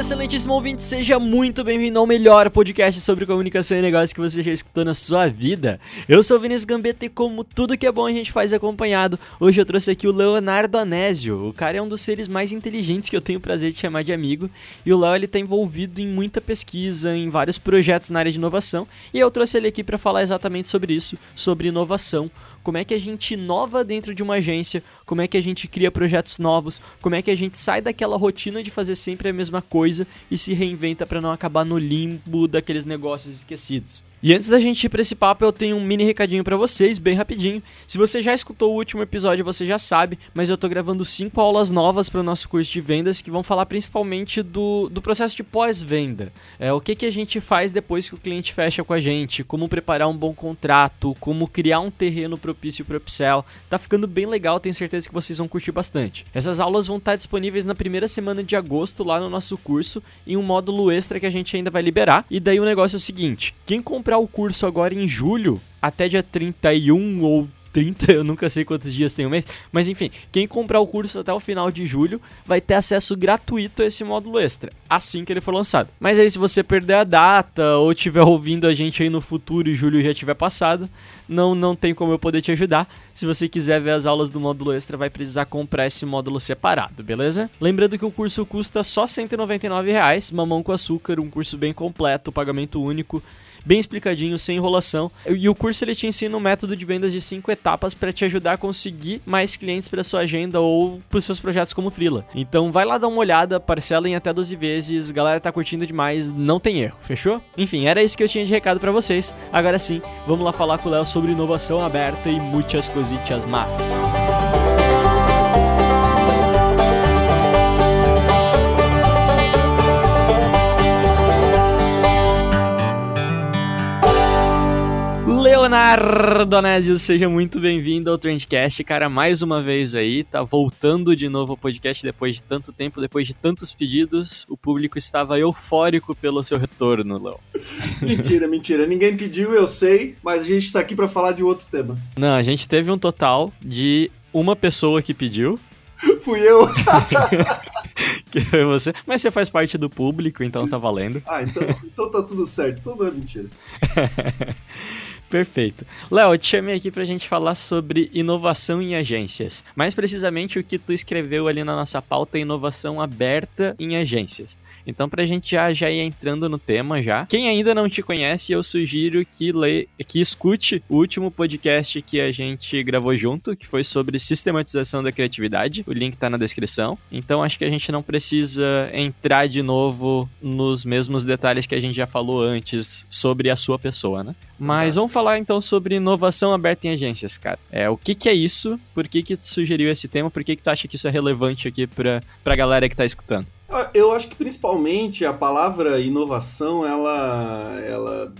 Excelentíssimo ouvinte! Seja muito bem-vindo ao melhor podcast sobre comunicação e negócios que você já escutou na sua vida. Eu sou o Vinícius Gambetta e como tudo que é bom a gente faz acompanhado, hoje eu trouxe aqui o Leonardo Anésio. O cara é um dos seres mais inteligentes que eu tenho o prazer de chamar de amigo. E o Léo, ele tá envolvido em muita pesquisa, em vários projetos na área de inovação. E eu trouxe ele aqui para falar exatamente sobre isso, sobre inovação. Como é que a gente inova dentro de uma agência, como é que a gente cria projetos novos, como é que a gente sai daquela rotina de fazer sempre a mesma coisa e se reinventa para não acabar no limbo daqueles negócios esquecidos. E antes da gente ir para esse papo, eu tenho um mini recadinho para vocês, bem rapidinho. Se você já escutou o último episódio, você já sabe, mas eu tô gravando cinco aulas novas para o nosso curso de vendas que vão falar principalmente do, do processo de pós-venda. É, o que, que a gente faz depois que o cliente fecha com a gente, como preparar um bom contrato, como criar um terreno propício para upsell. Tá ficando bem legal, tenho certeza que vocês vão curtir bastante. Essas aulas vão estar disponíveis na primeira semana de agosto lá no nosso curso, em um módulo extra que a gente ainda vai liberar. E daí o negócio é o seguinte: quem comprar o curso agora em julho, até dia 31 ou 30, eu nunca sei quantos dias tem o mês, mas enfim, quem comprar o curso até o final de julho vai ter acesso gratuito a esse módulo extra, assim que ele for lançado. Mas aí se você perder a data ou estiver ouvindo a gente aí no futuro e julho já tiver passado, não não tem como eu poder te ajudar. Se você quiser ver as aulas do módulo extra, vai precisar comprar esse módulo separado, beleza? Lembrando que o curso custa só 199 reais, mamão com açúcar, um curso bem completo, pagamento único bem explicadinho, sem enrolação. E o curso ele te ensina um método de vendas de cinco etapas para te ajudar a conseguir mais clientes para sua agenda ou para os seus projetos como freela. Então vai lá dar uma olhada, parcela em até 12 vezes, galera tá curtindo demais, não tem erro, fechou? Enfim, era isso que eu tinha de recado para vocês. Agora sim, vamos lá falar com o Léo sobre inovação aberta e muitas cositas más. Leonardo Anésio, seja muito bem-vindo ao Trendcast, cara, mais uma vez aí, tá voltando de novo ao podcast depois de tanto tempo, depois de tantos pedidos, o público estava eufórico pelo seu retorno, Léo. Mentira, mentira, ninguém pediu, eu sei, mas a gente tá aqui pra falar de outro tema. Não, a gente teve um total de uma pessoa que pediu, Fui eu. que foi você, mas você faz parte do público, então tá valendo. ah, então, então tá tudo certo, então não é mentira. Perfeito. Léo, te chamei aqui pra gente falar sobre inovação em agências. Mais precisamente o que tu escreveu ali na nossa pauta, inovação aberta em agências. Então, pra gente já, já ir entrando no tema já. Quem ainda não te conhece, eu sugiro que, lê, que escute o último podcast que a gente gravou junto, que foi sobre sistematização da criatividade. O link tá na descrição. Então, acho que a gente não precisa entrar de novo nos mesmos detalhes que a gente já falou antes sobre a sua pessoa, né? Mas vamos falar então sobre inovação aberta em agências, cara. É, o que, que é isso? Por que, que tu sugeriu esse tema? Por que, que tu acha que isso é relevante aqui pra, pra galera que tá escutando? Ah, Eu acho que principalmente a palavra inovação, ela, ela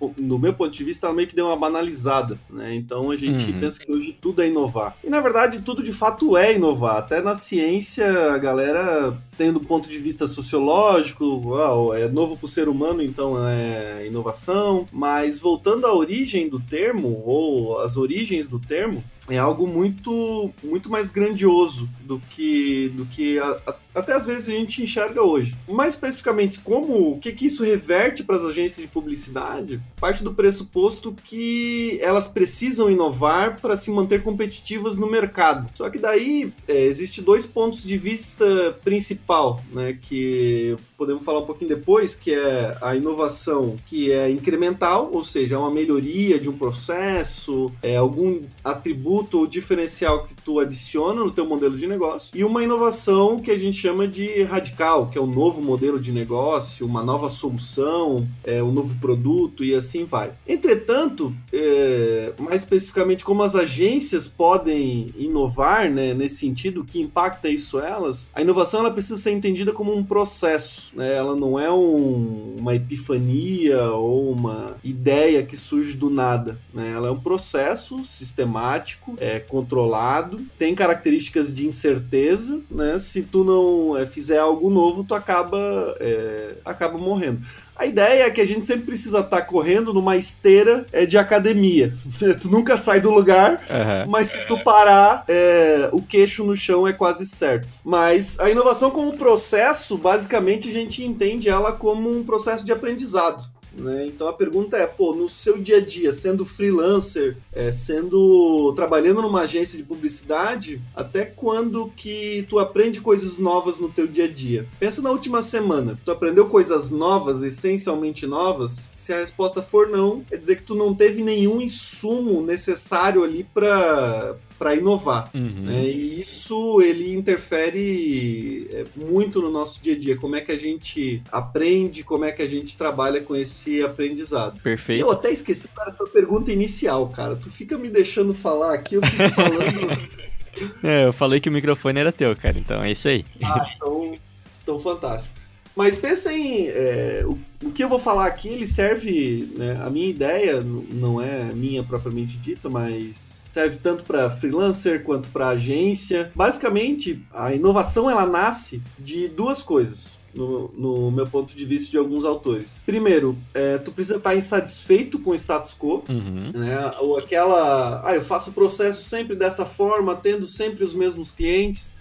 do, do meu ponto de vista, ela meio que deu uma banalizada, né? Então a gente Uhum. pensa que hoje tudo é inovar. E na verdade tudo de fato é inovar. Até na ciência a galera tem do ponto de vista sociológico, uau, é novo para o ser humano, então é inovação. Mas voltando à origem do termo ou as origens do termo, é algo muito muito mais grandioso do que do que a- a- até às vezes a gente enxerga hoje. Mais especificamente, como o que, que isso reverte para as agências de publicidade? Parte do pressuposto que elas precisam inovar para se manter competitivas no mercado. Só que daí é, existe dois pontos de vista principal, né? Que podemos falar um pouquinho depois, que é a inovação que é incremental, ou seja, é uma melhoria de um processo, é algum atributo ou diferencial que tu adiciona no teu modelo de negócio, e uma inovação que a gente chama de radical, que é um novo modelo de negócio, uma nova solução, é, um novo produto e assim vai. Entretanto, é, mais especificamente como as agências podem inovar né, nesse sentido, que impacta isso elas, a inovação ela precisa ser entendida como um processo, né? ela não é um, uma epifania ou uma ideia que surge do nada, né? ela é um processo sistemático, é controlado, tem características de incerteza, né? se tu não é, fizer algo novo, tu acaba, é, acaba morrendo. A ideia é que a gente sempre precisa estar tá correndo numa esteira é, de academia. tu nunca sai do lugar, uhum. mas se tu parar, é, o queixo no chão é quase certo. Mas a inovação como processo, basicamente a gente entende ela como um processo de aprendizado. Né? Então a pergunta é, pô, no seu dia a dia, sendo freelancer, é, sendo trabalhando numa agência de publicidade, até quando que tu aprende coisas novas no teu dia a dia? Pensa na última semana, tu aprendeu coisas novas, essencialmente novas? Se a resposta for não, quer dizer que tu não teve nenhum insumo necessário ali para para inovar. Uhum. Né? E isso ele interfere é, muito no nosso dia a dia. Como é que a gente aprende, como é que a gente trabalha com esse aprendizado. Perfeito. Eu até esqueci para a tua pergunta inicial, cara. Tu fica me deixando falar aqui, eu fico falando. é, eu falei que o microfone era teu, cara. Então é isso aí. Ah, então, então fantástico. Mas pensa em. É, o, o, que eu vou falar aqui, ele serve. Né, a minha ideia não é minha propriamente dita, mas serve tanto para freelancer quanto para agência. Basicamente, a inovação ela nasce de duas coisas. No, no, meu ponto de vista de alguns autores. Primeiro, é, tu precisa estar insatisfeito com o status quo, uhum. né? Ou aquela, ah, eu faço o processo sempre dessa forma, tendo sempre os mesmos clientes.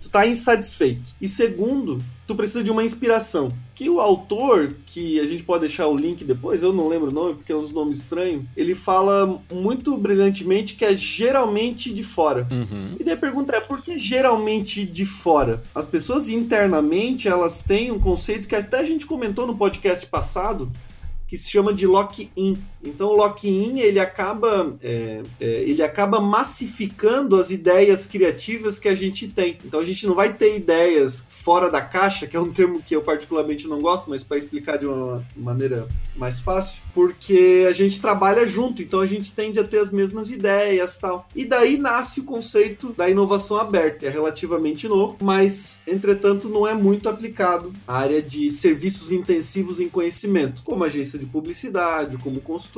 Tu tá insatisfeito. E segundo, tu precisa de uma inspiração. Que o autor, que a gente pode deixar o link depois, eu não lembro o nome porque é um nome estranho, ele fala muito brilhantemente que é geralmente de fora. Uhum. E daí a pergunta é, por que geralmente de fora? As pessoas internamente, elas têm um conceito que até a gente comentou no podcast passado, que se chama de lock-in. Então o lock-in ele acaba é, é, ele acaba massificando as ideias criativas que a gente tem. Então a gente não vai ter ideias fora da caixa, que é um termo que eu particularmente não gosto, mas para explicar de uma maneira mais fácil, porque a gente trabalha junto, então a gente tende a ter as mesmas ideias, tal. E daí nasce o conceito da inovação aberta, é relativamente novo, mas entretanto não é muito aplicado à área de serviços intensivos em conhecimento, como agência de publicidade, como consultoria,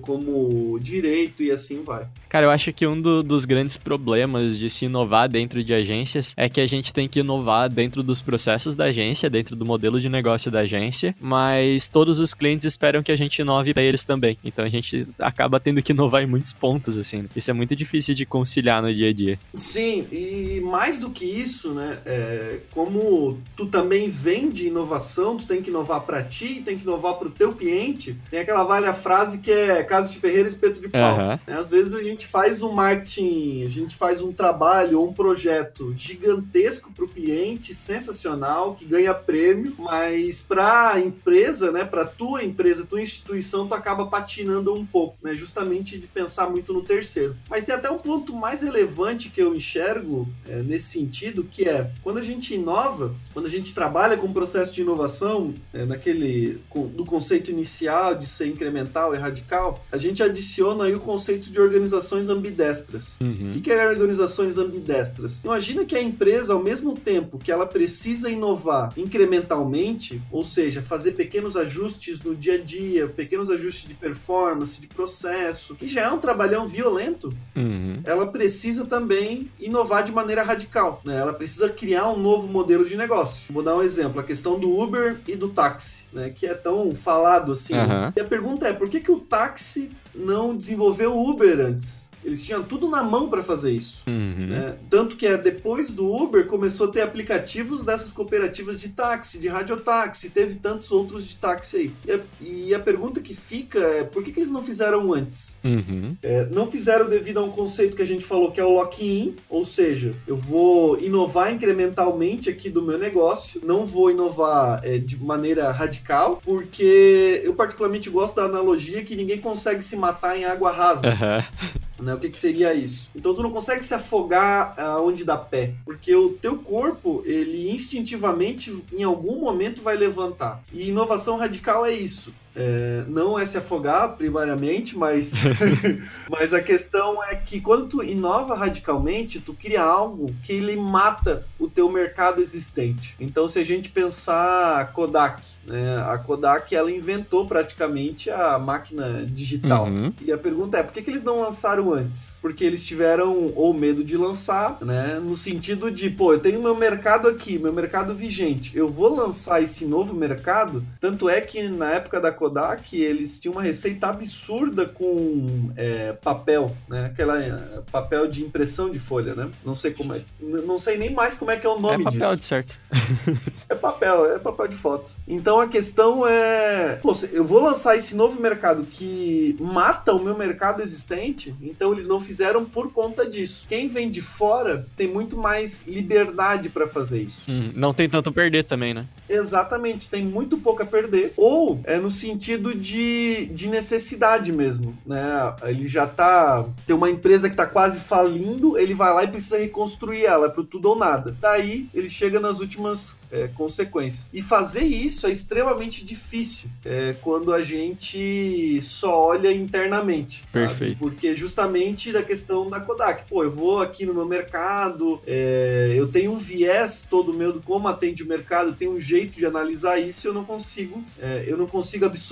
como direito e assim vai. Cara, eu acho que um do, dos grandes problemas de se inovar dentro de agências é que a gente tem que inovar dentro dos processos da agência, dentro do modelo de negócio da agência, mas todos os clientes esperam que a gente inove para eles também. Então a gente acaba tendo que inovar em muitos pontos, assim. Isso é muito difícil de conciliar no dia a dia. Sim, e mais do que isso, né? É, como tu também vende inovação, tu tem que inovar para ti, tem que inovar para o teu cliente cliente, tem aquela velha frase que é casa de ferreira, espeto de pau. Uhum. Às vezes a gente faz um marketing, a gente faz um trabalho ou um projeto gigantesco para o cliente, sensacional, que ganha prêmio, mas para a empresa, né, para tua empresa, tua instituição, tu acaba patinando um pouco, né, justamente de pensar muito no terceiro. Mas tem até um ponto mais relevante que eu enxergo é, nesse sentido, que é quando a gente inova, quando a gente trabalha com o processo de inovação, é, naquele do conceito inicial de ser incremental e radical, a gente adiciona aí o conceito de organizações ambidestras. Uhum. O que é organizações ambidestras? Imagina que a empresa, ao mesmo tempo que ela precisa inovar incrementalmente, ou seja, fazer pequenos ajustes no dia a dia, pequenos ajustes de performance, de processo, que já é um trabalhão violento, uhum. ela precisa também inovar de maneira radical. Né? Ela precisa criar um novo modelo de negócio. Vou dar um exemplo: a questão do Uber e do táxi, né? que é tão falado assim. Uhum. E a pergunta é, por que, que o táxi não desenvolveu o Uber antes? Eles tinham tudo na mão para fazer isso. Uhum. Né? Tanto que é depois do Uber começou a ter aplicativos dessas cooperativas de táxi, de radiotáxi, teve tantos outros de táxi aí. E a, e a pergunta que fica é por que, que eles não fizeram antes? Uhum. É, não fizeram devido a um conceito que a gente falou que é o lock-in, ou seja, eu vou inovar incrementalmente aqui do meu negócio, não vou inovar é, de maneira radical, porque eu particularmente gosto da analogia que ninguém consegue se matar em água rasa. Uhum. Né? O que, que seria isso? Então tu não consegue se afogar aonde dá pé, porque o teu corpo, ele instintivamente, em algum momento, vai levantar. E inovação radical é isso. É, não é se afogar primariamente, mas, mas a questão é que quando tu inova radicalmente, tu cria algo que ele mata o teu mercado existente. Então, se a gente pensar a Kodak, né, a Kodak ela inventou praticamente a máquina digital. Uhum. E a pergunta é, por que, que eles não lançaram antes? Porque eles tiveram ou medo de lançar, né, no sentido de, pô, eu tenho meu mercado aqui, meu mercado vigente, eu vou lançar esse novo mercado, tanto é que na época da Kodak Kodak, eles tinham uma receita absurda com é, papel, né? Aquela é, papel de impressão de folha, né? Não sei como é, não sei nem mais como é que é o nome é papel disso. de certo. é papel, é papel de foto. Então a questão é, pô, eu vou lançar esse novo mercado que mata o meu mercado existente, então eles não fizeram por conta disso. Quem vem de fora tem muito mais liberdade para fazer isso. Hum, não tem tanto a perder também, né? Exatamente, tem muito pouco a perder. Ou é no sentido de, de necessidade mesmo, né? Ele já tá. Tem uma empresa que tá quase falindo, ele vai lá e precisa reconstruir ela pro tudo ou nada. Daí ele chega nas últimas é, consequências. E fazer isso é extremamente difícil é, quando a gente só olha internamente. sabe? Perfeito. Porque justamente da questão da Kodak. Pô, eu vou aqui no meu mercado, é, eu tenho um viés todo meu do como atende o mercado, eu tenho um jeito de analisar isso, eu não consigo, é, eu não consigo absorver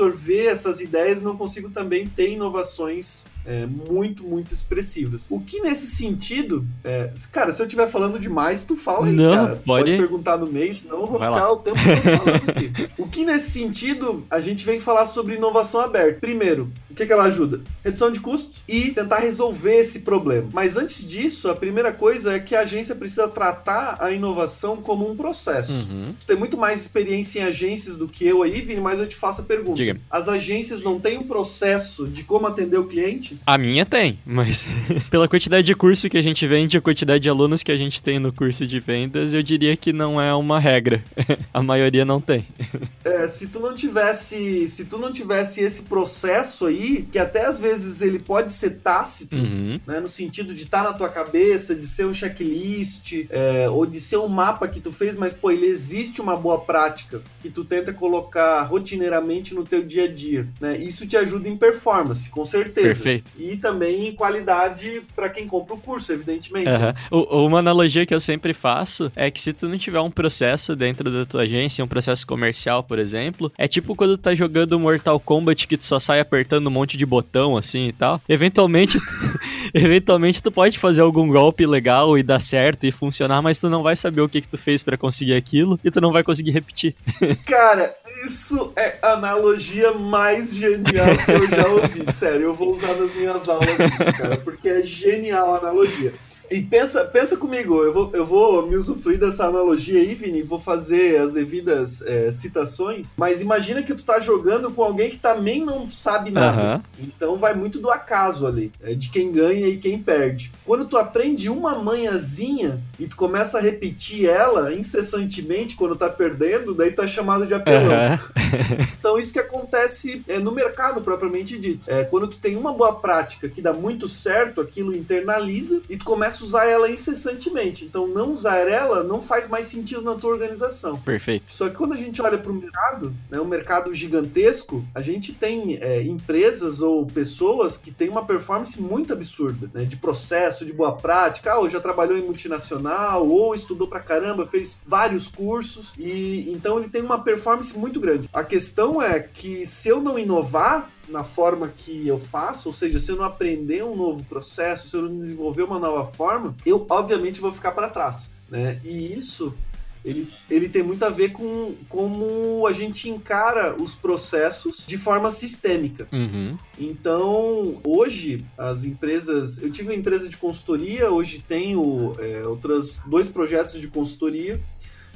essas ideias, não consigo também ter inovações é, muito, muito expressivas. O que nesse sentido, é, cara, se eu estiver falando demais, tu fala aí, Não, cara. Tu pode- perguntar no meio, senão eu vou Vai ficar lá. o tempo todo falando aqui. O que nesse sentido, a gente vem falar sobre inovação aberta. Primeiro, o que, que ela ajuda? Redução de custo e tentar resolver esse problema. Mas antes disso, a primeira coisa é que a agência precisa tratar a inovação como um processo. Uhum. Tu tem muito mais experiência em agências do que eu aí, Vini, mas eu te faço a pergunta. Diga. As agências não têm um processo de como atender o cliente? A minha tem, mas pela quantidade de curso que a gente vende, a quantidade de alunos que a gente tem no curso de vendas, eu diria que não é uma regra. a maioria não tem. É, se tu não tivesse, se tu não tivesse esse processo aí, que até às vezes ele pode ser tácito, Uhum. né, no sentido de estar na tua cabeça, de ser um checklist, é, ou de ser um mapa que tu fez, mas pô, ele existe uma boa prática que tu tenta colocar rotineiramente no teu dia a dia, né? Isso te ajuda em performance, com certeza. Perfeito. E também qualidade para quem compra o curso, evidentemente. O- Uma analogia que eu sempre faço é que se tu não tiver um processo dentro da tua agência, um processo comercial, por exemplo, é tipo quando tu tá jogando Mortal Kombat que tu só sai apertando um monte de botão assim e tal. Eventualmente, eventualmente tu pode fazer algum golpe legal e dar certo e funcionar, mas tu não vai saber o que que tu fez pra conseguir aquilo e tu não vai conseguir repetir. Cara, isso é a analogia mais genial que eu já ouvi. Sério, eu vou usar nas minhas aulas isso, cara, porque é genial a analogia. E pensa, pensa comigo, eu vou, eu vou me usufruir dessa analogia aí, Vini, vou fazer as devidas é, citações, mas imagina que tu tá jogando com alguém que também não sabe nada. Aham. Então vai muito do acaso ali, é, de quem ganha e quem perde. Quando tu aprende uma manhãzinha e tu começa a repetir ela incessantemente quando tá perdendo, daí é chamado de apelão. Aham. Então isso que acontece é, no mercado propriamente dito. É, quando tu tem uma boa prática que dá muito certo, aquilo internaliza e tu começa a usar ela incessantemente. Então não usar ela não faz mais sentido na tua organização. Perfeito. Só que quando a gente olha para o mercado, né, um mercado gigantesco, a gente tem é, empresas ou pessoas que têm uma performance muito absurda, né, de processo, de boa prática. Ah, ou já trabalhou em multinacional, ou estudou pra caramba, fez vários cursos, e então ele tem uma performance muito grande. A questão é que se eu não inovar, na forma que eu faço, ou seja, se eu não aprender um novo processo, se eu não desenvolver uma nova forma, eu obviamente vou ficar para trás, né? E isso ele, ele tem muito a ver com como a gente encara os processos de forma sistêmica. Uhum. Então, hoje, as empresas. Eu tive uma empresa de consultoria, hoje tenho é, outros dois projetos de consultoria.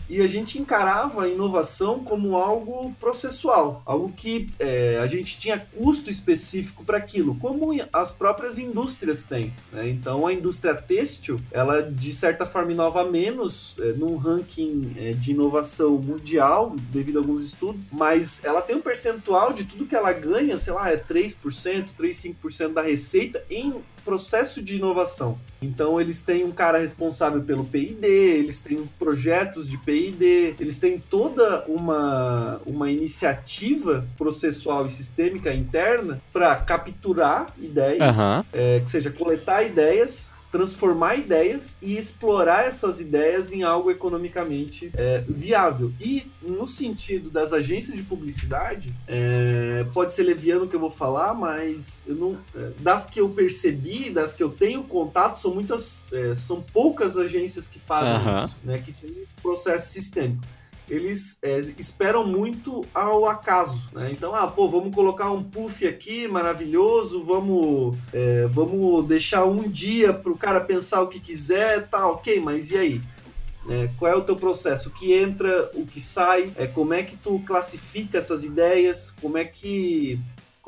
E a gente encarava a inovação como algo processual, algo que é, a gente tinha custo específico para aquilo, como as próprias indústrias têm. né? Então, a indústria têxtil, ela de certa forma inova menos é, num ranking é, de inovação mundial, devido a alguns estudos, mas ela tem um percentual de tudo que ela ganha, sei lá, é 3%, 3,5% da receita em processo de inovação. Então eles têm um cara responsável pelo P&D, eles têm projetos de P&D, eles têm toda uma, uma iniciativa processual e sistêmica interna para capturar ideias, Aham. é, que seja coletar ideias, transformar ideias e explorar essas ideias em algo economicamente é, viável. E no sentido das agências de publicidade, é, pode ser leviano o que eu vou falar, mas não, é, das que eu percebi, das que eu tenho contato, são muitas, é, são poucas agências que fazem Aham. isso, né, que tem um processo sistêmico. Eles é, esperam muito ao acaso, né? Então, ah, pô, vamos colocar um puff aqui maravilhoso, vamos é, vamos deixar um dia para o cara pensar o que quiser, tá ok, mas e aí? É, qual é o teu processo? O que entra, o que sai? É, como é que tu classifica essas ideias? Como é que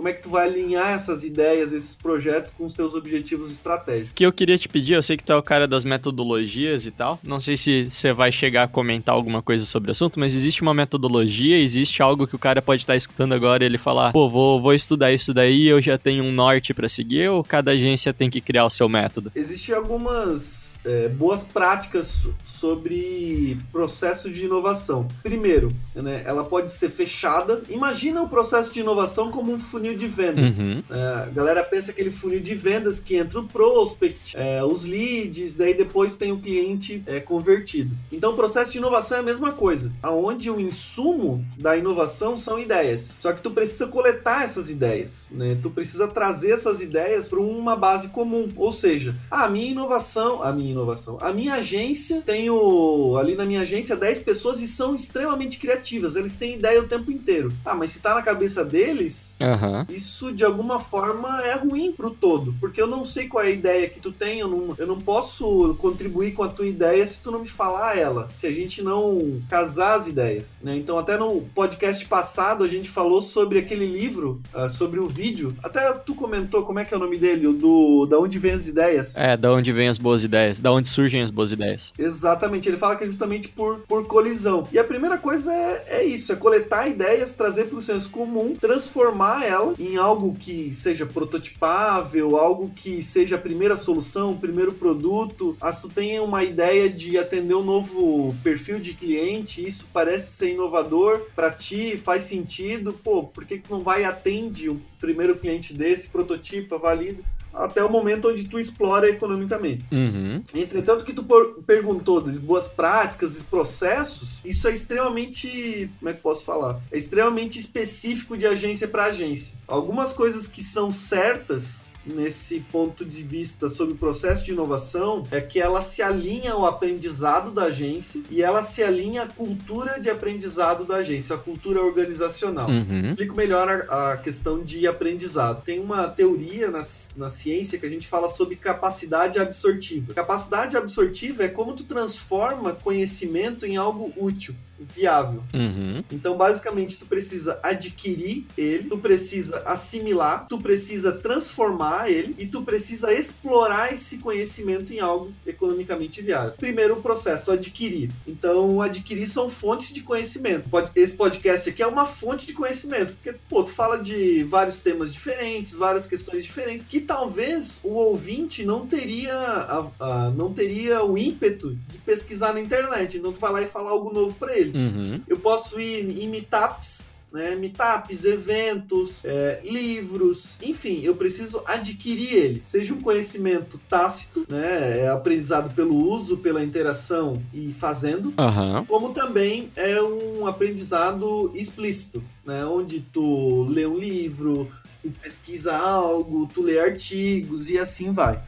como é que tu vai alinhar essas ideias, esses projetos com os teus objetivos estratégicos? O que eu queria te pedir, eu sei que tu é o cara das metodologias e tal. Não sei se você vai chegar a comentar alguma coisa sobre o assunto, mas existe uma metodologia, existe algo que o cara pode estar escutando agora e ele falar, pô, vou, vou estudar isso daí, eu já tenho um norte pra seguir, ou cada agência tem que criar o seu método? Existem algumas é, boas práticas so- sobre processo de inovação. Primeiro, né, ela pode ser fechada. Imagina o processo de inovação como um funil de vendas. Uhum. É, a galera pensa aquele funil de vendas que entra o prospect, é, os leads, daí depois tem o cliente é, convertido. Então o processo de inovação é a mesma coisa, aonde o insumo da inovação são ideias. Só que tu precisa coletar essas ideias, né? Tu precisa trazer essas ideias para uma base comum. Ou seja, a minha inovação, a minha inovação, a minha agência, tenho ali na minha agência 10 pessoas e são extremamente criativas, eles têm ideia o tempo inteiro. Ah, mas se tá na cabeça deles, Aham. isso de alguma forma é ruim pro todo, porque eu não sei qual é a ideia que tu tem, eu não, eu não posso contribuir com a tua ideia se tu não me falar ela, se a gente não casar as ideias, né? Então até no podcast passado a gente falou sobre aquele livro, ah, sobre o vídeo, até tu comentou como é que é o nome dele, o do da onde vem as ideias. É, da onde vem as boas ideias, da onde surgem as boas ideias. Exatamente, ele fala que é justamente por, por colisão. E a primeira coisa é, é isso, é coletar ideias, trazer para o senso comum, transformar ela em algo que seja prototipável, algo que seja a primeira solução, o primeiro produto. Ah, se tu tem uma ideia de atender um novo perfil de cliente, isso parece ser inovador para ti, faz sentido, pô, por que, que não vai e atende o primeiro cliente desse, prototipa, valida? Até o momento onde tu explora economicamente. Uhum. Entretanto, que tu perguntou das boas práticas e processos, isso é extremamente. Como é que posso falar? É extremamente específico de agência para agência. Algumas coisas que são certas nesse ponto de vista sobre o processo de inovação é que ela se alinha ao aprendizado da agência e ela se alinha à cultura de aprendizado da agência, a cultura organizacional. Uhum. Explico melhor a, a questão de aprendizado. Tem uma teoria na, na ciência que a gente fala sobre capacidade absortiva. Capacidade absortiva é como tu transforma conhecimento em algo útil, viável. Uhum. Então, basicamente, tu precisa adquirir ele, tu precisa assimilar, tu precisa transformar ele e tu precisa explorar esse conhecimento em algo economicamente viável. Primeiro, o processo adquirir. Então, adquirir são fontes de conhecimento. Esse podcast aqui é uma fonte de conhecimento, porque, pô, tu fala de vários temas diferentes, várias questões diferentes, que talvez o ouvinte não teria, a- a- não teria o ímpeto de pesquisar na internet. Então, tu vai lá e fala algo novo para ele. Uhum. Eu posso ir em meetups, né? Meetups, eventos, é, livros, enfim, eu preciso adquirir ele. Seja um conhecimento tácito, né? É aprendizado pelo uso, pela interação e fazendo, Aham. como também é um aprendizado explícito, né? Onde tu lê um livro, tu pesquisa algo, tu lê artigos e assim vai.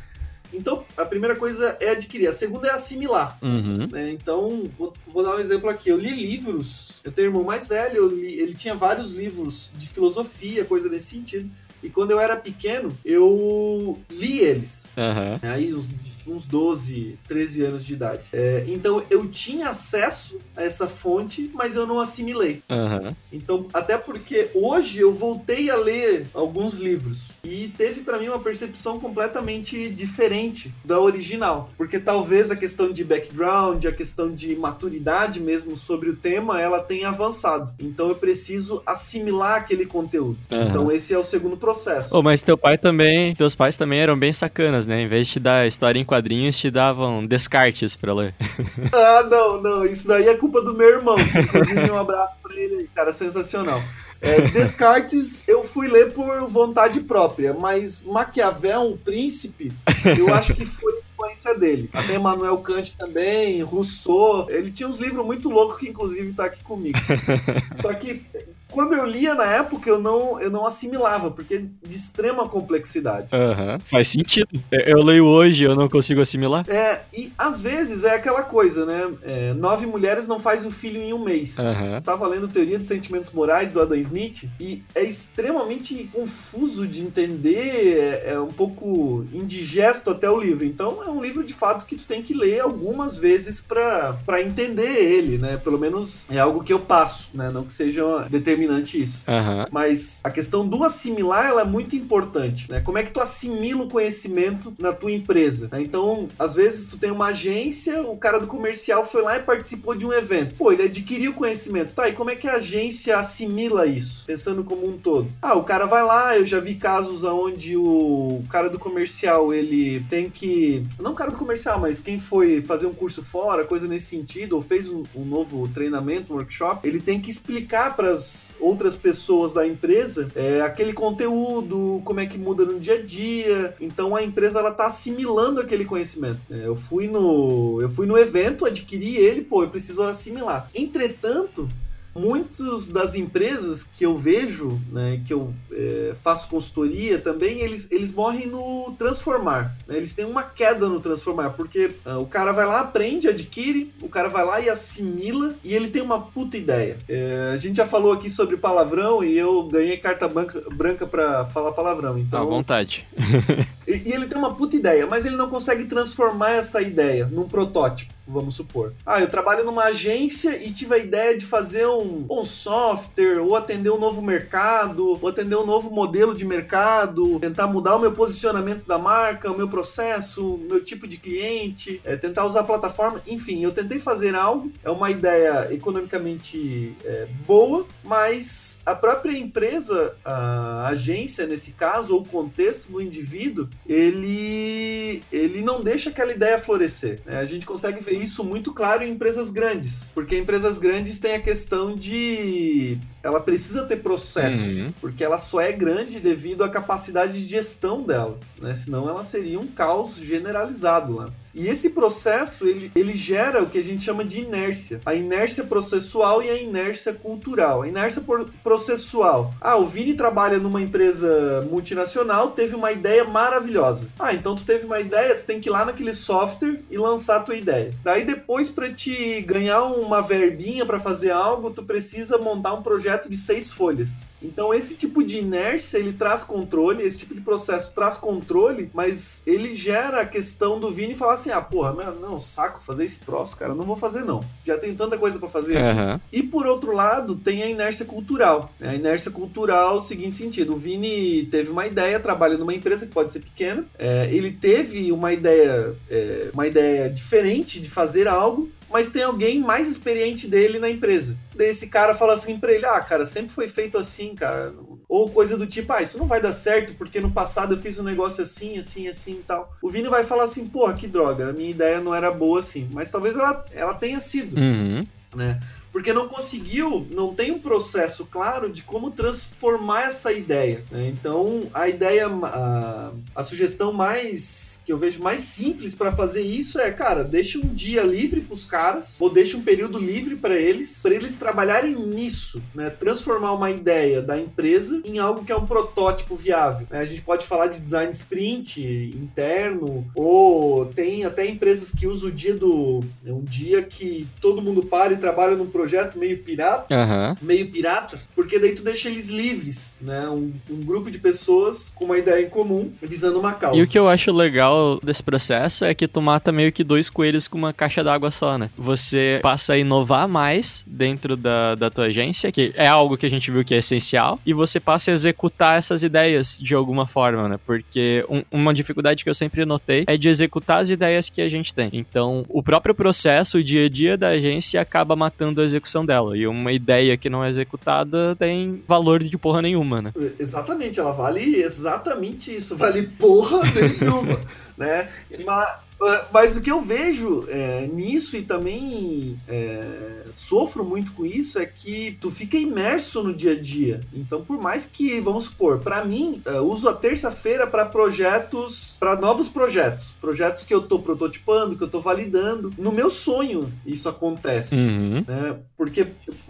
Então, a primeira coisa é adquirir, a segunda é assimilar Uhum. né? Então, vou, vou dar um exemplo aqui. Eu li livros, eu tenho um irmão mais velho, li- ele tinha vários livros de filosofia, coisa nesse sentido. E quando eu era pequeno, eu li eles. Aham. Aí, os uns 12, 13 anos de idade. É, então eu tinha acesso a essa fonte, mas eu não assimilei. Aham. Então, até porque hoje eu voltei a ler alguns livros e teve pra mim uma percepção completamente diferente da original, porque talvez a questão de background, a questão de maturidade mesmo sobre o tema, ela tenha avançado. Então eu preciso assimilar aquele conteúdo. Aham. Então esse é o segundo processo. Ô, mas teu pai também, teus pais também eram bem sacanas, né? Em vez de te dar história em quadrinhos, te davam descartes pra ler. Ah, não, não, isso daí é culpa do meu irmão. Inclusive, um abraço pra ele aí, cara, sensacional. É, Descartes eu fui ler por vontade própria, mas Maquiavel, o príncipe, eu acho que foi influência dele. Até Emmanuel Kant também, Rousseau, ele tinha uns livros muito loucos que inclusive tá aqui comigo. Só que quando eu lia na época eu não, eu não assimilava, porque é de extrema complexidade. Aham. Faz sentido. Eu, leio hoje, eu não consigo assimilar. É, e às vezes é aquela coisa, né? É, nove mulheres não faz um filho em um mês. Eu tava lendo Teoria dos Sentimentos Morais do Adam Smith e é extremamente confuso de entender, é, é um pouco indigesto até o livro. Então é um livro de fato que tu tem que ler algumas vezes pra pra entender ele, né? Pelo menos é algo que eu passo, né? Não que seja determinante isso. Aham. Mas a questão do assimilar ela é muito importante, né? Como é que tu assimila o conhecimento na tua empresa? né? Então, às vezes tu tem uma agência, o cara do comercial foi lá e participou de um evento. Pô, ele adquiriu conhecimento. Tá, e como é que a agência assimila isso? Pensando como um todo. Ah, o cara vai lá, eu já vi casos onde o cara do comercial, ele tem que... Não o cara do comercial, mas quem foi fazer um curso fora, coisa nesse sentido, ou fez um, um novo treinamento, um workshop, ele tem que explicar para as outras pessoas da empresa é, aquele conteúdo, como é que muda no dia a dia. Então a empresa ela tá assimilando aquele conhecimento. É, eu fui no eu fui no evento, adquiri ele, pô, eu preciso assimilar. Entretanto, muitos das empresas que eu vejo, né, que eu é, faço consultoria também, eles, eles morrem no transformar. né? Eles têm uma queda no transformar, porque ah, o cara vai lá, aprende, adquire, o cara vai lá e assimila, e ele tem uma puta ideia. É, a gente já falou aqui sobre palavrão e eu ganhei carta branca, branca para falar palavrão. Tá à Então, vontade. e, e ele tem uma puta ideia, mas ele não consegue transformar essa ideia num protótipo, vamos supor. Ah, eu trabalho numa agência e tive a ideia de fazer um, um software, ou atender um novo mercado, ou atender um novo modelo de mercado, tentar mudar o meu posicionamento da marca, o meu processo, o meu tipo de cliente, é, tentar usar a plataforma. Enfim, eu tentei fazer algo, é uma ideia economicamente é, boa, mas a própria empresa, a agência nesse caso, ou o contexto do indivíduo, ele, ele não deixa aquela ideia florescer. né? A gente consegue ver isso muito claro em empresas grandes, porque empresas grandes têm a questão de ela precisa ter processo, Uhum. porque ela só é grande devido à capacidade de gestão dela, né? Senão ela seria um caos generalizado lá. E esse processo, ele, ele gera o que a gente chama de inércia. A inércia processual e a inércia cultural. A inércia processual. Ah, o Vini trabalha numa empresa multinacional, teve uma ideia maravilhosa. Ah, então tu teve uma ideia, tu tem que ir lá naquele software e lançar a tua ideia. Daí depois, para te ganhar uma verbinha para fazer algo, tu precisa montar um projeto de seis folhas. Então esse tipo de inércia ele traz controle, esse tipo de processo traz controle, mas ele gera a questão do Vini falar assim: ah, porra, não, não, saco fazer esse troço, cara, não vou fazer não. Já tem tanta coisa pra fazer. Aham. E por outro lado, tem a inércia cultural. né? A inércia cultural, no seguinte sentido: o Vini teve uma ideia, trabalha numa empresa que pode ser pequena, é, ele teve uma ideia, é, uma ideia diferente de fazer algo. Mas tem alguém mais experiente dele na empresa. Esse cara fala assim pra ele: Ah, cara, sempre foi feito assim, cara. Ou coisa do tipo: Ah, isso não vai dar certo porque no passado eu fiz um negócio assim, assim, assim e tal. O Vini vai falar assim: Porra, que droga, a minha ideia não era boa assim. Mas talvez ela, ela tenha sido Uhum. né? Porque não conseguiu, não tem um processo claro de como transformar essa ideia. né? Então, a ideia, a, a sugestão mais que eu vejo mais simples para fazer isso é, cara, deixa um dia livre para os caras, ou deixa um período livre para eles, para eles trabalharem nisso, né? Transformar uma ideia da empresa em algo que é um protótipo viável. né? A gente pode falar de design sprint interno, ou tem até empresas que usam o dia do um dia que todo mundo para e trabalha num projeto meio pirata, Aham. meio pirata, porque daí tu deixa eles livres, né? Um, um grupo de pessoas com uma ideia em comum, visando uma causa. E o que eu acho legal desse processo é que tu mata meio que dois coelhos com uma caixa d'água só, né? Você passa a inovar mais dentro da, da tua agência, que é algo que a gente viu que é essencial, e você passa a executar essas ideias de alguma forma, né? Porque um- uma dificuldade que eu sempre notei é de executar as ideias que a gente tem. Então, o próprio processo, o dia a dia da agência acaba matando a execução dela. E uma ideia que não é executada tem valor de porra nenhuma, né? Exatamente, ela vale exatamente isso, vale porra nenhuma, né? Mas, mas o que eu vejo é, nisso e também é, sofro muito com isso é que tu fica imerso no dia a dia. Então, por mais que, vamos supor, pra mim, é, uso a terça-feira pra projetos, pra novos projetos, projetos que eu tô prototipando, que eu tô validando. No meu sonho, isso acontece Uhum. né? Porque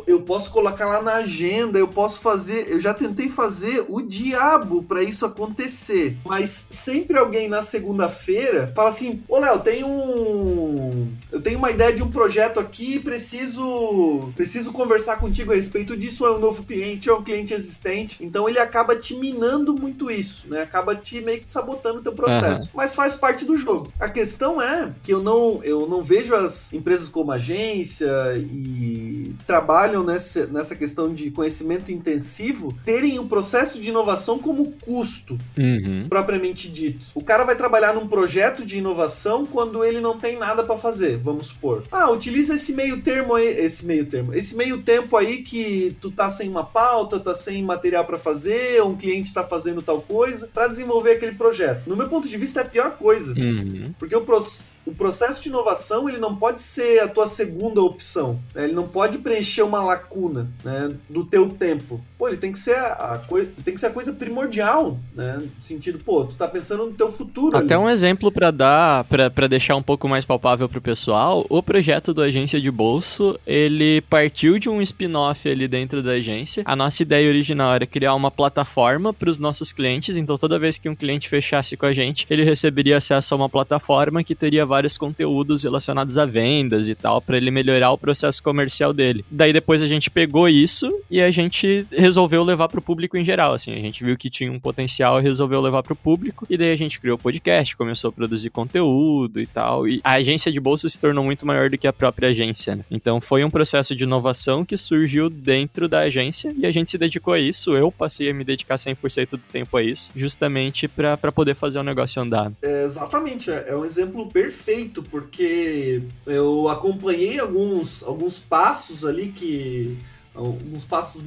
eu posso colocar lá na agenda, eu posso fazer, eu já tentei fazer o diabo para isso acontecer, mas sempre alguém na segunda-feira fala assim: "Ô Léo, tem um eu tenho uma ideia de um projeto aqui, preciso preciso conversar contigo a respeito disso, é um novo cliente, é um cliente existente". Então ele acaba te minando muito isso, né? Acaba te meio que sabotando o teu processo, mas faz parte do jogo. A questão é que eu não eu não vejo as empresas como agência e trabalham nessa, nessa questão de conhecimento intensivo terem o processo de inovação como custo, Uhum. propriamente dito. O cara vai trabalhar num projeto de inovação quando ele não tem nada para fazer, vamos supor. Ah, utiliza esse meio termo aí, esse meio termo, esse meio tempo aí que tu tá sem uma pauta, tá sem material para fazer, um cliente tá fazendo tal coisa, para desenvolver aquele projeto. No meu ponto de vista é a pior coisa. Uhum. Porque o, proc- o processo de inovação ele não pode ser a tua segunda opção. né? Ele não pode preencher uma lacuna né, do teu tempo. Pô, ele tem que ser a, a coi- tem que ser a coisa primordial, né? No sentido, pô, tu tá pensando no teu futuro. Até ali. um exemplo pra dar, pra deixar um pouco mais palpável pro pessoal, o projeto do Agência de Bolso, ele partiu de um spin-off ali dentro da agência. A nossa ideia original era criar uma plataforma para os nossos clientes, então toda vez que um cliente fechasse com a gente, ele receberia acesso a uma plataforma que teria vários conteúdos relacionados a vendas e tal, pra ele melhorar o processo comercial dele. Daí depois a gente pegou isso e a gente resolveu levar pro público em geral, assim, a gente viu que tinha um potencial e resolveu levar pro público, e daí a gente criou o podcast, começou a produzir conteúdo e tal, e a agência de bolsa se tornou muito maior do que a própria agência, né? Então foi um processo de inovação que surgiu dentro da agência e a gente se dedicou a isso, eu passei a me dedicar 100% do tempo a isso, justamente pra poder fazer o negócio andar. É, exatamente, é é um exemplo perfeito, porque eu acompanhei alguns, alguns passos ali que. Alguns passos.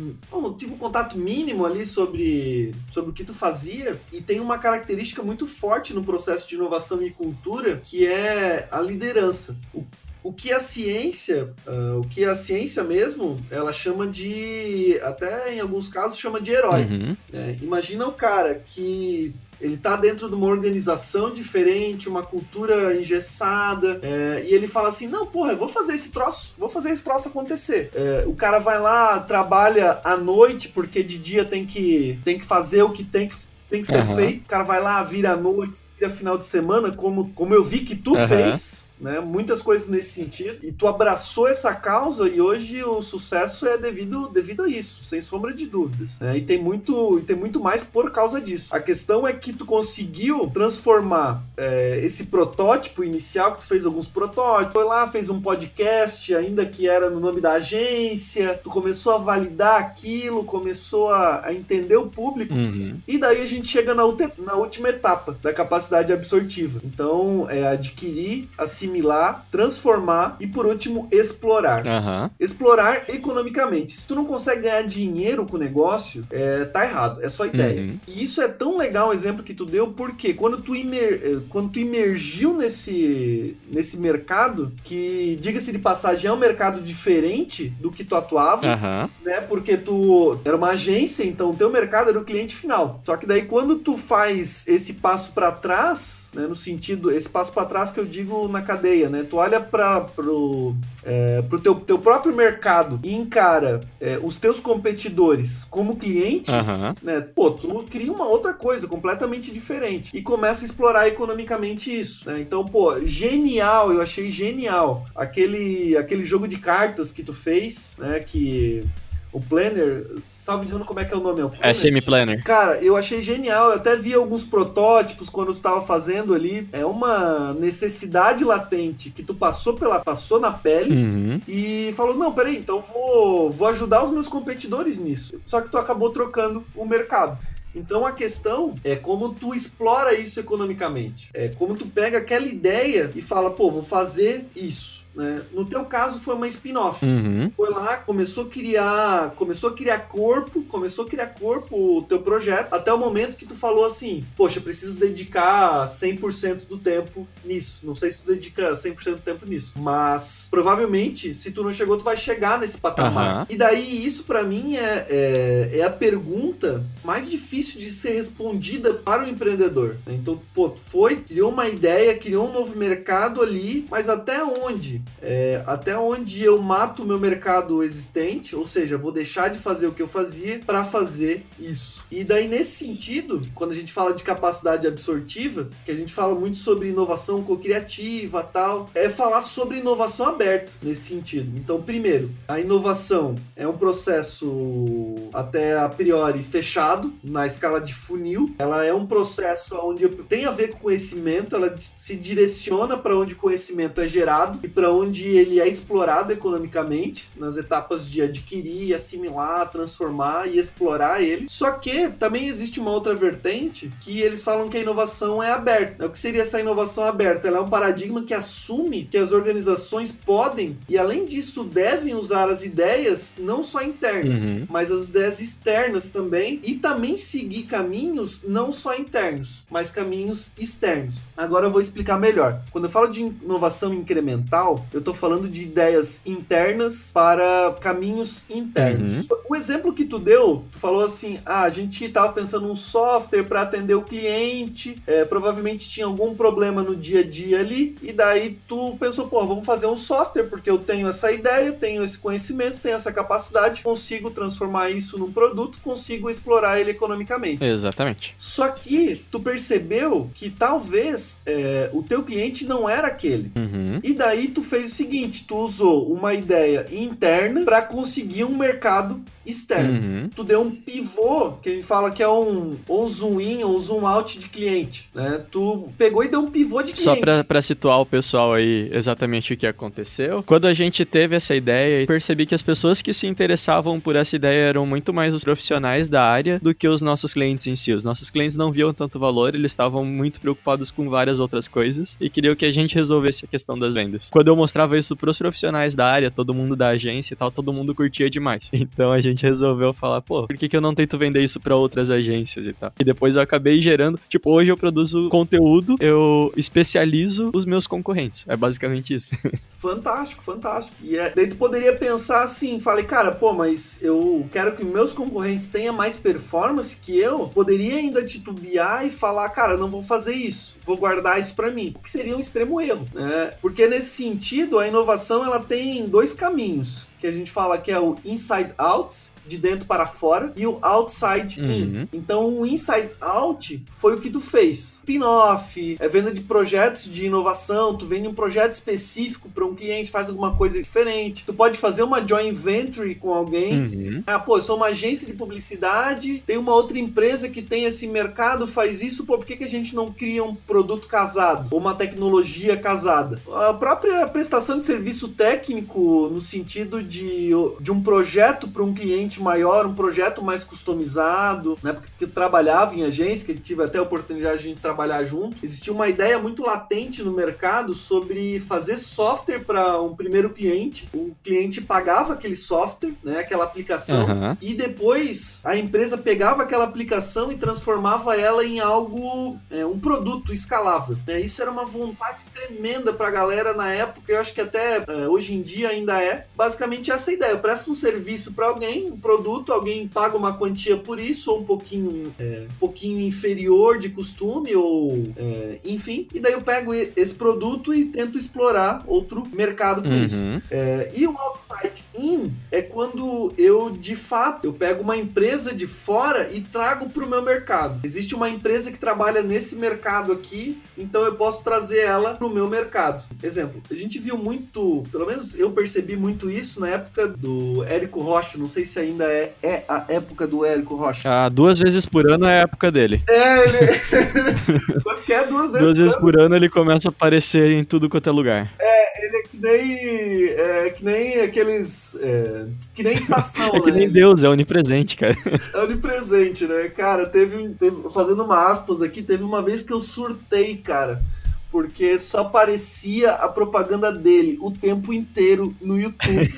Tive um contato mínimo ali sobre, sobre o que tu fazia, e tem uma característica muito forte no processo de inovação e cultura, que é a liderança. O o que a ciência, ah, o que a ciência mesmo, ela chama de, até em alguns casos chama de herói. Uhum. É, imagina o cara que ele tá dentro de uma organização diferente, uma cultura engessada, é, e ele fala assim: não, porra, eu vou fazer esse troço, vou fazer esse troço acontecer. É, o cara vai lá, trabalha à noite, porque de dia tem que, tem que fazer o que tem que. Tem que ser Aham. feito, o cara vai lá, vira à noite, vira final de semana, como, como eu vi que tu Aham. fez, né? Muitas coisas nesse sentido. E tu abraçou essa causa e hoje o sucesso é devido, devido a isso, sem sombra de dúvidas. né? E tem muito e tem muito mais por causa disso. A questão é que tu conseguiu transformar é, esse protótipo inicial, que tu fez alguns protótipos, foi lá, fez um podcast, ainda que era no nome da agência, tu começou a validar aquilo, começou a, a entender o público. Uhum. E daí a gente chega na, na última etapa da capacidade absortiva. Então, é adquirir, assimilar, transformar e, por último, explorar. Aham. Explorar economicamente. Se tu não consegue ganhar dinheiro com o negócio, é, tá errado. É só ideia. Uhum. E isso é tão legal o exemplo que tu deu, porque quando tu, imer, eh, quando tu imergiu nesse, nesse mercado, que, diga-se de passagem, é um mercado diferente do que tu atuava, Aham. né? Porque tu era uma agência, então o teu mercado era o cliente final. Só que daí quando tu faz esse passo pra trás, né, no sentido esse passo pra trás que eu digo na cadeia, né? Tu olha para pro, é, pro teu, teu próprio mercado e encara é, os teus competidores como clientes, Aham. né? Pô, tu cria uma outra coisa completamente diferente e começa a explorar economicamente isso, né? Então, pô, genial, eu achei genial aquele, aquele jogo de cartas que tu fez, né? Que o Planner, salve engano, como é que é o nome? É o É Planner? semi-planner. Cara, eu achei genial. Eu até vi alguns protótipos quando você estava fazendo ali. É uma necessidade latente que tu passou pela passou na pele Uhum. e falou: "Não, peraí, então vou vou ajudar os meus competidores nisso". Só que tu acabou trocando o mercado. Então a questão é como tu explora isso economicamente. É como tu pega aquela ideia e fala, pô, vou fazer isso. Né? No teu caso foi uma spin-off Uhum. foi lá, começou a criar, começou a criar corpo, começou a criar corpo o teu projeto, até o momento que tu falou assim, poxa, preciso dedicar 100% do tempo nisso. Não sei se tu dedica 100% do tempo nisso, mas provavelmente, se tu não chegou, tu vai chegar nesse patamar. Aham. E daí, isso pra mim é, é, é a pergunta mais difícil de ser respondida para o empreendedor. né? Então, pô, tu foi, criou uma ideia, criou um novo mercado ali, mas até onde? É, até onde eu mato o meu mercado existente, ou seja, vou deixar de fazer o que eu fazia para fazer isso. E daí, nesse sentido, quando a gente fala de capacidade absortiva, que a gente fala muito sobre inovação co-criativa tal, é falar sobre inovação aberta nesse sentido. Então, primeiro, a inovação é um processo até a priori fechado na escala de funil. Ela é um processo onde tem a ver com conhecimento, ela se direciona para onde conhecimento é gerado e para onde ele é explorado economicamente, nas etapas de adquirir, assimilar, transformar e explorar ele. Só que também existe uma outra vertente que eles falam que a inovação é aberta. O que seria essa inovação aberta? Ela é um paradigma que assume que as organizações podem e além disso devem usar as ideias não só internas, Uhum. mas as ideias externas também e também seguir caminhos não só internos, mas caminhos externos. Agora eu vou explicar melhor. Quando eu falo de inovação incremental, eu estou falando de ideias internas para caminhos internos. O exemplo que tu deu, tu falou assim: ah, a gente estava pensando num software para atender o cliente, é, provavelmente tinha algum problema no dia a dia ali, e daí tu pensou, pô, vamos fazer um software, porque eu tenho essa ideia, tenho esse conhecimento, tenho essa capacidade, consigo transformar isso num produto, consigo explorar ele economicamente. Exatamente. Só que tu percebeu que talvez é, o teu cliente não era aquele. Uhum. E daí tu fez o seguinte, tu usou uma ideia interna para conseguir um mercado externo. Uhum. Tu deu um pivô, que gente fala que é um um zoom in ou um zoom out de cliente, né? Tu pegou e deu um pivô de cliente. Só pra, pra situar o pessoal aí exatamente o que aconteceu. Quando a gente teve essa ideia, percebi que as pessoas que se interessavam por essa ideia eram muito mais os profissionais da área do que os nossos clientes em si. Os nossos clientes não viam tanto valor, eles estavam muito preocupados com várias outras coisas e queriam que a gente resolvesse a questão das vendas. Quando eu mostrava isso pros profissionais da área, todo mundo da agência e tal, todo mundo curtia demais. Então a gente resolveu falar, pô, por que, que eu não tento vender isso pra outras agências e tal? E depois eu acabei gerando, tipo, hoje eu produzo conteúdo, eu especializo os meus concorrentes. É basicamente isso. Fantástico, fantástico. E é, daí tu poderia pensar assim, falei, cara, pô, mas eu quero que meus concorrentes tenham mais performance que eu. Poderia ainda titubear e falar, cara, não vou fazer isso, vou guardar isso pra mim. O que seria um extremo erro, né? Porque nesse sentido, a inovação ela tem dois caminhos, que a gente fala que é o inside out de dentro para fora e o outside Uhum. in. Então, o inside out foi o que tu fez. Spin-off, é venda de projetos de inovação, tu vende um projeto específico para um cliente, faz alguma coisa diferente. Tu pode fazer uma joint venture com alguém. Uhum. Ah, pô, eu sou uma agência de publicidade, tem uma outra empresa que tem esse mercado, faz isso, pô, por que, que a gente não cria um produto casado? Ou uma tecnologia casada? A própria prestação de serviço técnico, no sentido de, de um projeto para um cliente maior, um projeto mais customizado, né? Porque eu trabalhava em agência, que tive até a oportunidade de trabalhar junto, existia uma ideia muito latente no mercado sobre fazer software para um primeiro cliente. O cliente pagava aquele software, né? Aquela aplicação. Aham. E depois a empresa pegava aquela aplicação e transformava ela em algo, é, um produto escalável. né? Isso era uma vontade tremenda pra galera na época, eu acho que até é, hoje em dia ainda é. Basicamente essa ideia. Eu presto um serviço para alguém, um produto, alguém paga uma quantia por isso, ou um pouquinho, é, um pouquinho inferior de costume, ou é, enfim, e daí eu pego esse produto e tento explorar outro mercado com isso. Uhum. É, e o outside in é quando eu, de fato, eu pego uma empresa de fora e trago para o meu mercado. Existe uma empresa que trabalha nesse mercado aqui, então eu posso trazer ela para o meu mercado. Exemplo, a gente viu muito, pelo menos eu percebi muito isso na época do Érico Rocha, não sei se ainda é, é a época do Érico Rocha. Ah, duas vezes por ano é a época dele. É, ele... Quanto que é? Duas vezes Duas por vezes ano? por ano ele começa a aparecer em tudo quanto é lugar. Ele é que nem, é, que nem aqueles... é, que nem estação, É que né? nem Deus, é onipresente, cara. É onipresente, né? Cara, teve, teve- Fazendo uma aspas aqui, teve uma vez que eu surtei, cara. Porque só aparecia a propaganda dele o tempo inteiro no YouTube.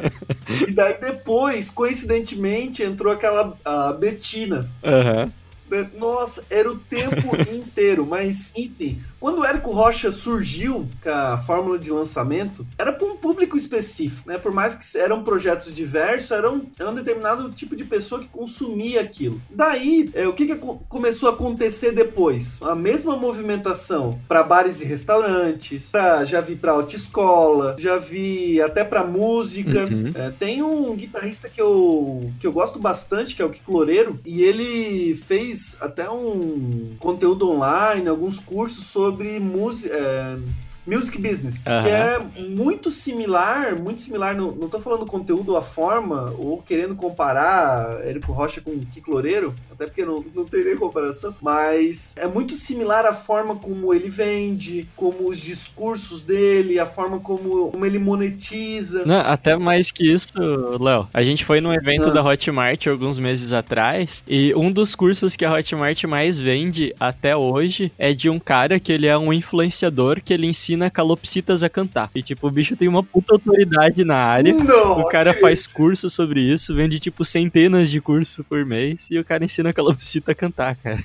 e daí depois, coincidentemente, entrou aquela a Betina. Né? Nossa, era o tempo inteiro. Mas, enfim, quando o Érico Rocha surgiu com a fórmula de lançamento, era para um público específico, né? Por mais que eram projetos diversos, era um, era um determinado tipo de pessoa que consumia aquilo. Daí, é, o que, que co- começou a acontecer depois? A mesma movimentação para bares e restaurantes, pra, já vi para autoescola, já vi até para música. Uhum. É, tem um guitarrista que eu, que eu gosto bastante, que é o Kiko Loureiro, e ele fez até um conteúdo online, alguns cursos sobre música. Music Business, que é muito similar, muito similar, não, não tô falando conteúdo, a forma, ou querendo comparar Érico Rocha com Kiko Loureiro, até porque não, não tem nem comparação, mas é muito similar a forma como ele vende, como os discursos dele, a forma como, como ele monetiza. Não, até mais que isso, Léo. A gente foi num evento Ah. da Hotmart alguns meses atrás e um dos cursos que a Hotmart mais vende até hoje é de um cara que ele é um influenciador que ele ensina calopsitas a cantar. E tipo, o bicho tem uma puta autoridade na área. Não! O cara faz curso sobre isso, vende tipo centenas de cursos por mês e o cara ensina a calopsita a cantar, cara.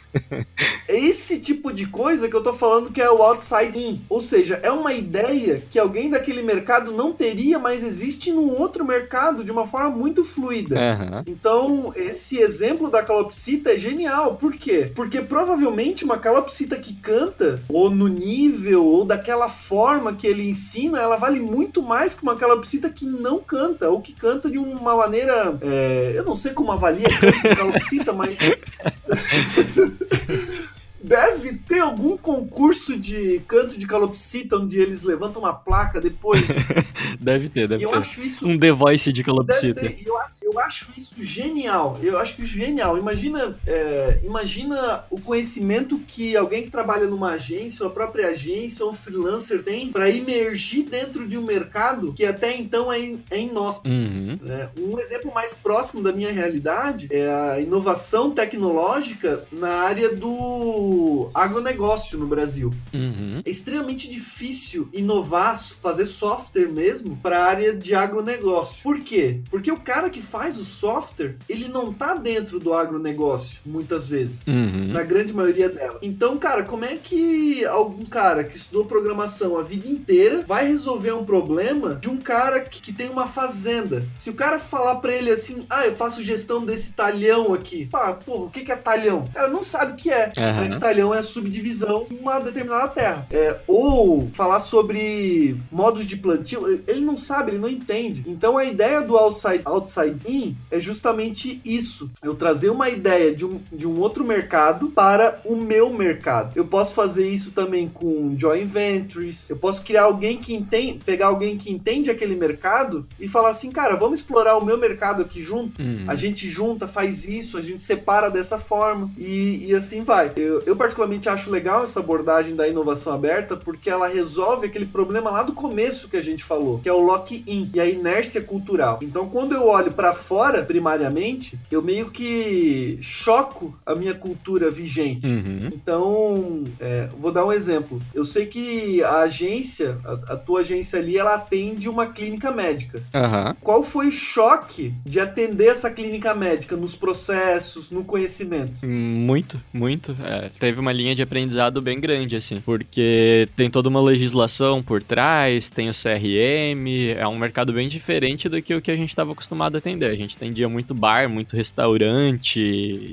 Esse tipo de coisa que eu tô falando que é o outside in. Ou seja, é uma ideia que alguém daquele mercado não teria, mas existe num outro mercado de uma forma muito fluida. Aham. Então, esse exemplo da calopsita é genial. Por quê? Porque provavelmente uma calopsita que canta, ou no nível, ou daquela forma que ele ensina, ela vale muito mais que uma calopsita que não canta, ou que canta de uma maneira. é, eu não sei como avalia de calopsita, mas. Deve ter algum concurso de canto de calopsita onde eles levantam uma placa depois. Deve ter, deve eu ter. acho isso Um The Voice de calopsita. eu, acho, eu acho isso genial. Eu acho isso genial. Imagina, é, imagina o conhecimento que alguém que trabalha numa agência, ou a própria agência, ou um freelancer tem para emergir dentro de um mercado que até então é, in- é inóspito. Uhum. né? Um exemplo mais próximo da minha realidade é a inovação tecnológica na área do agronegócio no Brasil. Uhum. É extremamente difícil inovar, fazer software mesmo para a área de agronegócio. Por quê? Porque o cara que faz o software, ele não tá dentro do agronegócio, muitas vezes. Uhum. Na grande maioria delas. Então, cara, como é que algum cara que estudou programação a vida inteira vai resolver um problema de um cara que, que tem uma fazenda? Se o cara falar pra ele assim, ah, eu faço gestão desse talhão aqui. Fala, porra, o que que é talhão? O cara não sabe o que é. Aham. Né? Que talhão é a subdivisão de uma determinada terra. É, ou falar sobre modos de plantio, ele não sabe, ele não entende. Então a ideia do outside, outside in é justamente isso. Eu trazer uma ideia de um, de um outro mercado para o meu mercado. Eu posso fazer isso também com joint ventures. Eu posso criar alguém que entende, pegar alguém que entende aquele mercado e falar assim, cara, vamos explorar o meu mercado aqui junto. Uhum. A gente junta, faz isso, a gente separa dessa forma e, e assim vai. Eu, eu particularmente acho legal essa abordagem da inovação aberta porque ela resolve aquele problema lá do começo que a gente falou, que é o lock-in e a inércia cultural. Então, quando eu olho para fora, primariamente, eu meio que choco a minha cultura vigente. Uhum. Então, é, vou dar um exemplo. Eu sei que a agência, a, a tua agência ali, ela atende uma clínica médica. Aham. Qual foi o choque de atender essa clínica médica nos processos, no conhecimento? Muito, muito. É, teve uma linha de aprendizado bem grande, assim. Porque tem toda uma legislação por trás, tem o CRM, é um mercado bem diferente do que o que a gente estava acostumado a atender. A gente atendia muito bar, muito restaurante,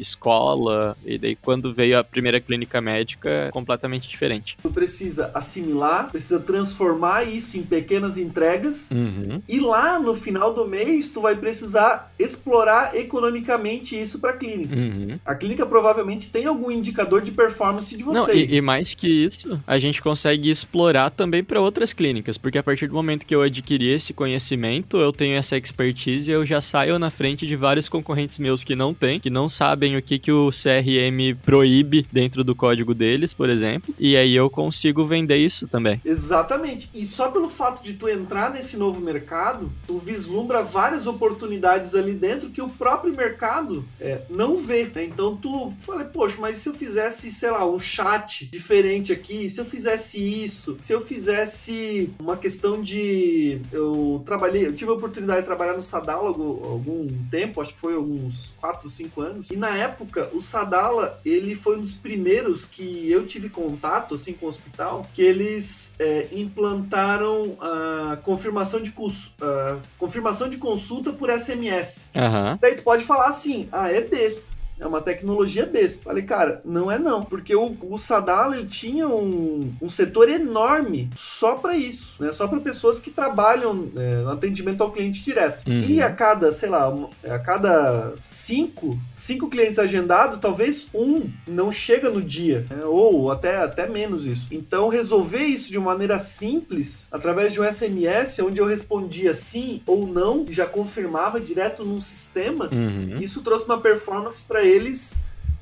escola. E daí quando veio a primeira clínica médica, completamente diferente. Tu precisa assimilar, precisa transformar isso em pequenas entregas. Uhum. E lá no final do mês, tu vai precisar explorar economicamente isso para a clínica. Uhum. A clínica provavelmente tem algum indicador de performance de Não, vocês. e, e mais que isso, a gente consegue explorar também para outras clínicas, porque a partir do momento que eu adquiri esse conhecimento, eu tenho essa expertise, eu já saio na frente de vários concorrentes meus que não têm, que não sabem o que, que o CRM proíbe dentro do código deles, por exemplo, e aí eu consigo vender isso também. Exatamente. E só pelo fato de tu entrar nesse novo mercado, tu vislumbra várias oportunidades ali dentro que o próprio mercado é, não vê. né? Então tu fala, poxa, mas se eu fizesse, sei lá, um chat diferente aqui, se eu fizesse isso, se eu fizesse uma questão de. Eu trabalhei, eu tive a oportunidade de trabalhar no Sadala algum, algum tempo, acho que foi alguns 4, 5 anos. E na época, o Sadala, ele foi um dos primeiros que eu tive contato, assim, com o hospital, que eles é, implantaram a confirmação de, cons- a confirmação de consulta por SMS. Aham. Daí tu pode falar assim, ah, é besta. É uma tecnologia besta. Falei, cara, não é não. Porque o, o Sadala, ele tinha um, um setor enorme só para isso, né? Só para pessoas que trabalham é, no atendimento ao cliente direto. Uhum. E a cada, sei lá, a cada cinco, cinco clientes agendados, talvez um não chega no dia, né? ou até, até menos isso. Então, resolver isso de maneira simples, através de um SMS, onde eu respondia sim ou não, e já confirmava direto num sistema, Uhum. isso trouxe uma performance para eles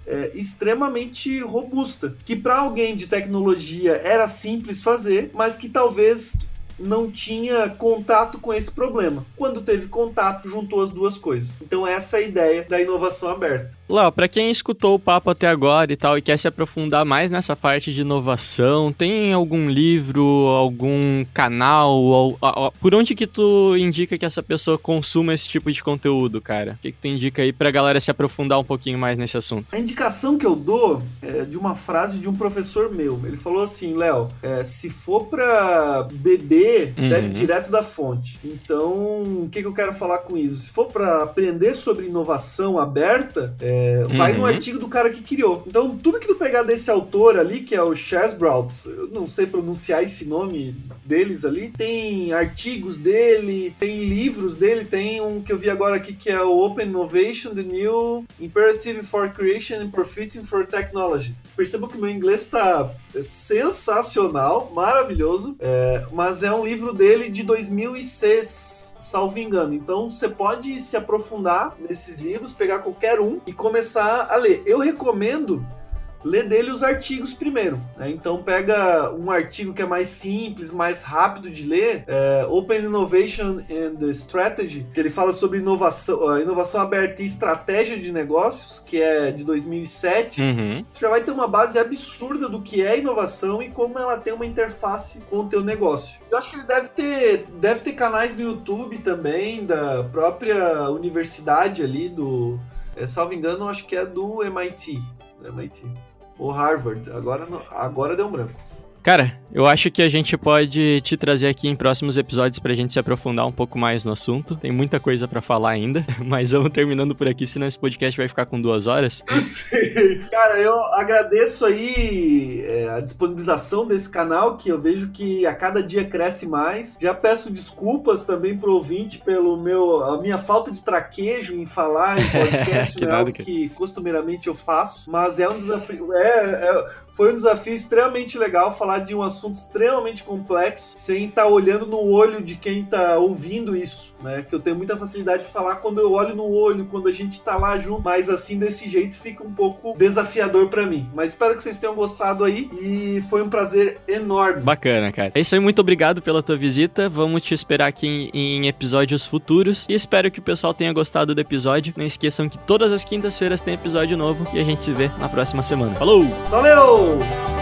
é, extremamente robusta, que para alguém de tecnologia era simples fazer, mas que talvez não tinha contato com esse problema. Quando teve contato, juntou as duas coisas. Então essa é a ideia da inovação aberta. Léo, pra quem escutou o papo até agora e tal e quer se aprofundar mais nessa parte de inovação, tem algum livro, algum canal, ou, a- por onde que tu indica que essa pessoa consuma esse tipo de conteúdo, cara? O que, que tu indica aí pra galera se aprofundar um pouquinho mais nesse assunto? A indicação que eu dou é de uma frase de um professor meu. Ele falou assim, Léo, é, se for pra beber, Uhum. bebe direto da fonte. Então, o que, que eu quero falar com isso? Se for pra aprender sobre inovação aberta, é, vai no Uhum. artigo do cara que criou. Então, tudo que tu pegar desse autor ali, que é o Chesbrough, eu não sei pronunciar esse nome deles ali, tem artigos dele, tem livros dele, tem um que eu vi agora aqui que é o Open Innovation, The New Imperative for Creation and Profiting for Technology. Perceba que meu inglês está sensacional, maravilhoso, é, mas é um livro dele de 2006, salvo engano. Então você pode se aprofundar nesses livros, pegar qualquer um e começar a ler. Eu recomendo ler dele os artigos primeiro. né? Então pega um artigo que é mais simples, mais rápido de ler, é, Open Innovation and Strategy, que ele fala sobre inovação, inovação aberta e estratégia de negócios, que é de 2007. Uhum. Tu já vai ter uma base absurda do que é inovação e como ela tem uma interface com o teu negócio. Eu acho que ele deve ter, deve ter canais no YouTube também, da própria universidade ali, do. É, salvo engano, acho que é do MIT. Do MIT. Ou Harvard. Agora, agora deu um branco. Cara, eu acho que a gente pode te trazer aqui em próximos episódios pra gente se aprofundar um pouco mais no assunto. Tem muita coisa pra falar ainda, mas vamos terminando por aqui, senão esse podcast vai ficar com duas horas. Cara, eu agradeço aí é, a disponibilização desse canal, que eu vejo que a cada dia cresce mais. Já peço desculpas também pro ouvinte pelo meu a minha falta de traquejo em falar em podcast, Que não é nada, algo cara. que costumeiramente eu faço, mas é um desafio. É, é- foi um desafio extremamente legal falar de um assunto extremamente complexo sem estar olhando no olho de quem tá ouvindo isso, né? Que eu tenho muita facilidade de falar quando eu olho no olho, quando a gente tá lá junto, mas assim desse jeito fica um pouco desafiador pra mim. Mas espero que vocês tenham gostado aí e foi um prazer enorme. Bacana, cara. É isso aí, muito obrigado pela tua visita. Vamos te esperar aqui em, em episódios futuros. E espero que o pessoal tenha gostado do episódio. Não esqueçam que todas as quintas-feiras tem episódio novo. E a gente se vê na próxima semana. Falou! Valeu!